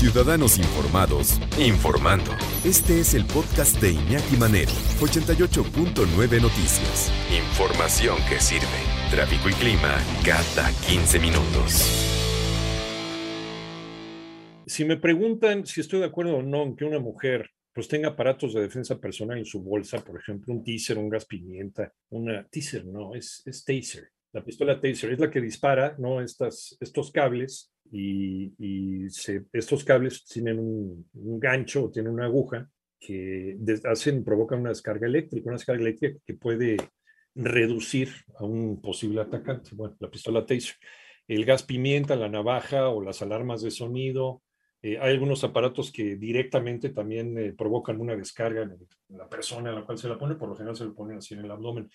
Ciudadanos Informados, informando. Este es el podcast de Iñaki Manero, 88.9 Noticias. Información que sirve. Tráfico y clima cada 15 minutos. Si me preguntan si estoy de acuerdo o no en que una mujer pues tenga aparatos de defensa personal en su bolsa, por ejemplo, un teaser, un gas pimienta, una teaser, no, es, es taser. La pistola taser es la que dispara, ¿no? Estas, estos cables y, estos cables tienen un, gancho o tienen una aguja que hacen, provocan una descarga eléctrica, una descarga eléctrica que puede reducir a un posible atacante. Bueno, la pistola taser. El gas pimienta, la navaja o las alarmas de sonido, eh, hay algunos aparatos que directamente también eh, provocan una descarga en, la persona a la cual se la pone, por lo general se lo ponen así en el abdomen.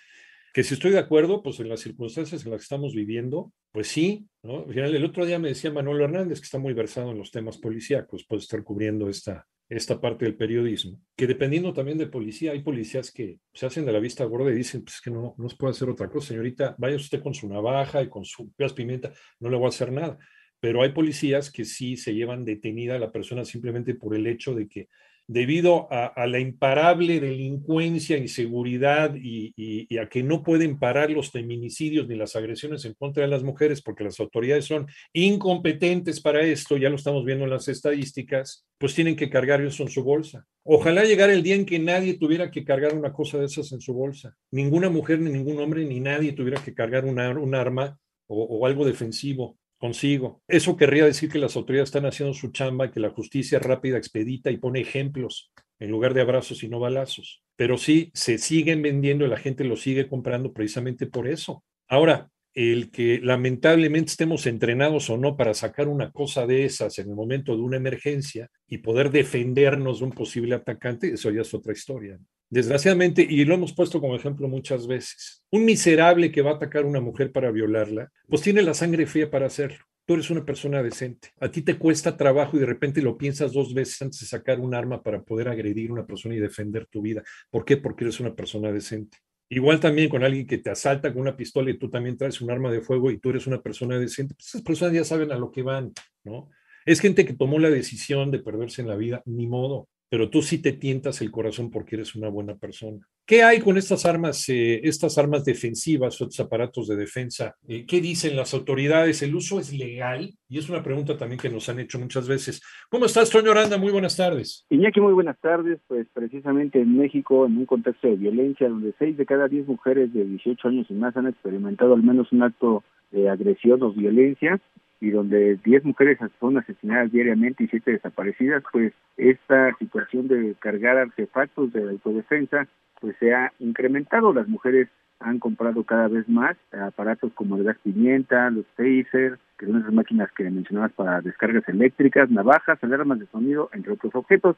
Que si estoy de acuerdo, pues en las circunstancias en las que estamos viviendo, pues sí, ¿no? Al final, el otro día me decía Manuel Hernández, que está muy versado en los temas policíacos, puede estar cubriendo esta, esta parte del periodismo, que dependiendo también de policía, hay policías que se hacen de la vista gorda y dicen, pues que no, no se puede hacer otra cosa, señorita, vaya usted con su navaja y con su gas pimienta, no le voy a hacer nada pero hay policías que sí se llevan detenida a la persona simplemente por el hecho de que debido a, la imparable delincuencia, inseguridad y, y, a que no pueden parar los feminicidios ni las agresiones en contra de las mujeres porque las autoridades son incompetentes para esto, ya lo estamos viendo en las estadísticas, pues tienen que cargar eso en su bolsa. Ojalá llegara el día en que nadie tuviera que cargar una cosa de esas en su bolsa. Ninguna mujer, ni ningún hombre, ni nadie tuviera que cargar un arma o algo defensivo consigo. Eso querría decir que las autoridades están haciendo su chamba, que la justicia rápida, expedita y pone ejemplos en lugar de abrazos y no balazos. Pero sí, se siguen vendiendo y la gente lo sigue comprando precisamente por eso. Ahora, el que lamentablemente estemos entrenados o no para sacar una cosa de esas en el momento de una emergencia y poder defendernos de un posible atacante, eso ya es otra historia. Desgraciadamente, y lo hemos puesto como ejemplo muchas veces, un miserable que va a atacar a una mujer para violarla, pues tiene la sangre fría para hacerlo. Tú eres una persona decente. A ti te cuesta trabajo y de repente lo piensas dos veces antes de sacar un arma para poder agredir a una persona y defender tu vida. ¿Por qué? Porque eres una persona decente. Igual también con alguien que te asalta con una pistola y tú también traes un arma de fuego y tú eres una persona decente, pues esas personas ya saben a lo que van, ¿no? Es gente que tomó la decisión de perderse en la vida, ni modo pero tú sí te tientas el corazón porque eres una buena persona. ¿Qué hay con estas armas, eh, estas armas defensivas o estos aparatos de defensa? Eh, ¿Qué dicen las autoridades? ¿El uso es legal? Y es una pregunta también que nos han hecho muchas veces. ¿Cómo estás, Toño Oranda? Muy buenas tardes. Iñaki, muy buenas tardes. Pues precisamente en México, en un contexto de violencia, donde seis de cada diez mujeres de 18 años y más han experimentado al menos un acto de agresión o violencia, y donde 10 mujeres son asesinadas diariamente y 7 desaparecidas, pues esta situación de cargar artefactos de autodefensa pues se ha incrementado. Las mujeres han comprado cada vez más aparatos como el gas pimienta, los taser, que son esas máquinas que mencionabas para descargas eléctricas, navajas, alarmas de sonido, entre otros objetos.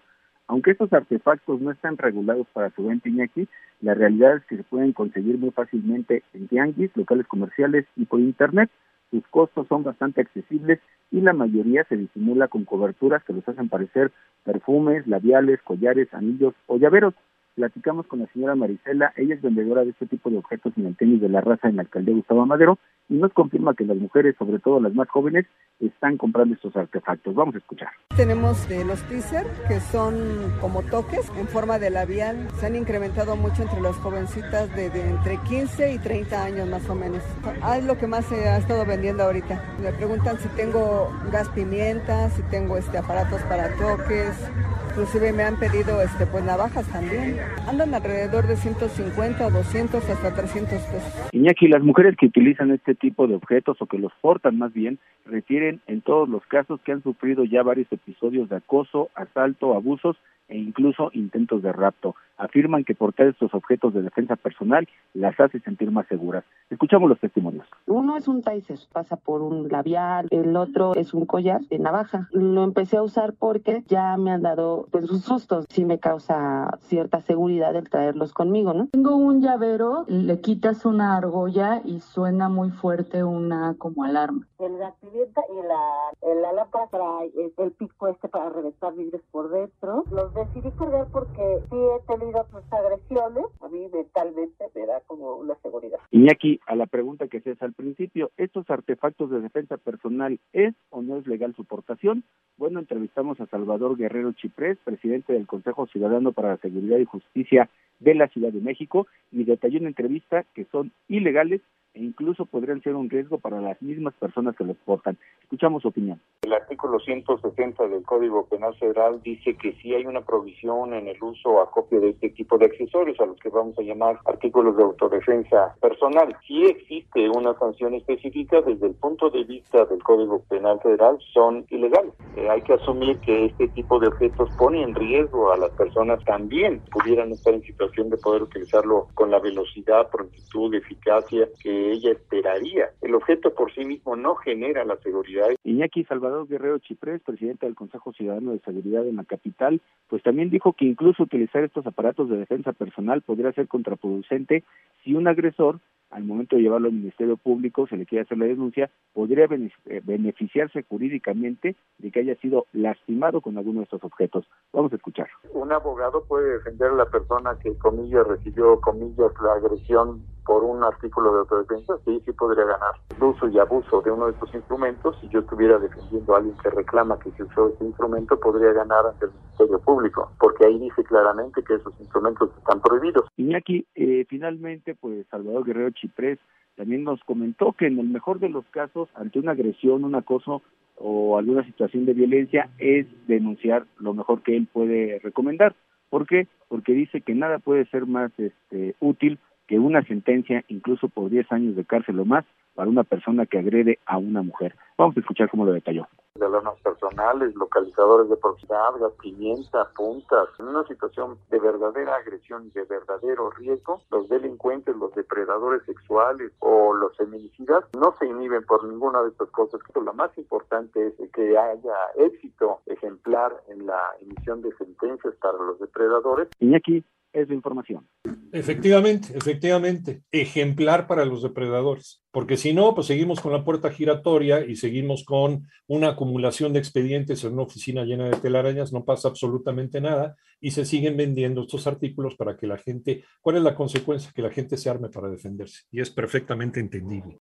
Aunque estos artefactos no están regulados para su venta Iñaki, la realidad es que se pueden conseguir muy fácilmente en tianguis, locales comerciales y por internet. Sus costos son bastante accesibles y la mayoría se disimula con coberturas que los hacen parecer perfumes, labiales, collares, anillos o llaveros. Platicamos con la señora Marisela, ella es vendedora de este tipo de objetos en el tenis de la raza en la alcaldía Gustavo Madero y nos confirma que las mujeres, sobre todo las más jóvenes, están comprando estos artefactos. Vamos a escuchar. Tenemos de los teaser que son como toques en forma de labial. Se han incrementado mucho entre las jovencitas de, entre 15 y 30 años más o menos. Ah, es lo que más se ha estado vendiendo ahorita. Me preguntan si tengo gas pimienta, si tengo este aparatos para toques, Inclusive me han pedido este, pues navajas también. Andan alrededor de 150 o 200 hasta 300 pesos. Iñaki, las mujeres que utilizan este tipo de objetos o que los portan más bien, refieren en todos los casos que han sufrido ya varios episodios de acoso, asalto, abusos e incluso intentos de rapto. Afirman que portar estos objetos de defensa personal las hace sentir más seguras. Escuchamos los testimonios. Uno es un taser, pasa por un labial, el otro es un collar de navaja. Lo empecé a usar porque ya me han dado pues sus sustos, sí me causa cierta seguridad el traerlos conmigo, ¿no? Tengo un llavero, le quitas una argolla y suena muy fuerte una como alarma. El gas y la, la lámpara trae el pico este para reventar vidrios por dentro. Los decidí cargar porque sí he tenido pues agresiones, a mí mentalmente me da como una seguridad. Iñaki, a la pregunta que se al principio, ¿estos artefactos de defensa personal es o no es legal su portación? Bueno, entrevistamos a Salvador Guerrero Chiprés, presidente del Consejo Ciudadano para la Seguridad y Justicia de la Ciudad de México, y detalló en entrevista que son ilegales e incluso podrían ser un riesgo para las mismas personas que los portan. Escuchamos su opinión. El artículo 160 del Código Penal Federal dice que si hay una provisión en el uso o acopio de este tipo de accesorios, a los que vamos a llamar artículos de autodefensa personal, si existe una sanción específica desde el punto de vista del Código Penal Federal, son ilegales. Eh, hay que asumir que este tipo de objetos pone en riesgo a las personas también pudieran estar en situación de poder utilizarlo con la velocidad, prontitud, eficacia que ella esperaría. El objeto por sí mismo no genera la seguridad. Iñaki Salvador Guerrero Chiprés, presidente del Consejo Ciudadano de Seguridad en la capital, pues también dijo que incluso utilizar estos aparatos de defensa personal podría ser contraproducente si un agresor al momento de llevarlo al Ministerio Público, se le quiere hacer la denuncia, podría eh, beneficiarse jurídicamente de que haya sido lastimado con alguno de estos objetos. Vamos a escuchar. Un abogado puede defender a la persona que, comillas, recibió, comillas, la agresión por un artículo de autodefensa, sí, sí podría ganar. El uso y abuso de uno de estos instrumentos, si yo estuviera defendiendo a alguien que reclama que se usó ese instrumento, podría ganar ante el Ministerio Público, porque ahí dice claramente que esos instrumentos están prohibidos. Iñaki, eh, finalmente, pues Salvador Guerrero Chiprés también nos comentó que en el mejor de los casos, ante una agresión, un acoso o alguna situación de violencia, es denunciar lo mejor que él puede recomendar. ¿Por qué? Porque dice que nada puede ser más este, útil que una sentencia incluso por 10 años de cárcel o más para una persona que agrede a una mujer. Vamos a escuchar cómo lo detalló. De alarmas personales, localizadores de proximidad, pimienta, puntas. En una situación de verdadera agresión y de verdadero riesgo, los delincuentes, los depredadores sexuales o los feminicidas no se inhiben por ninguna de estas cosas. Lo más importante es que haya éxito ejemplar en la emisión de sentencias para los depredadores. Iñaki, es la información. Efectivamente, efectivamente, ejemplar para los depredadores, porque si no, pues seguimos con la puerta giratoria y seguimos con una acumulación de expedientes en una oficina llena de telarañas, no pasa absolutamente nada y se siguen vendiendo estos artículos para que la gente, ¿cuál es la consecuencia? Que la gente se arme para defenderse y es perfectamente entendible.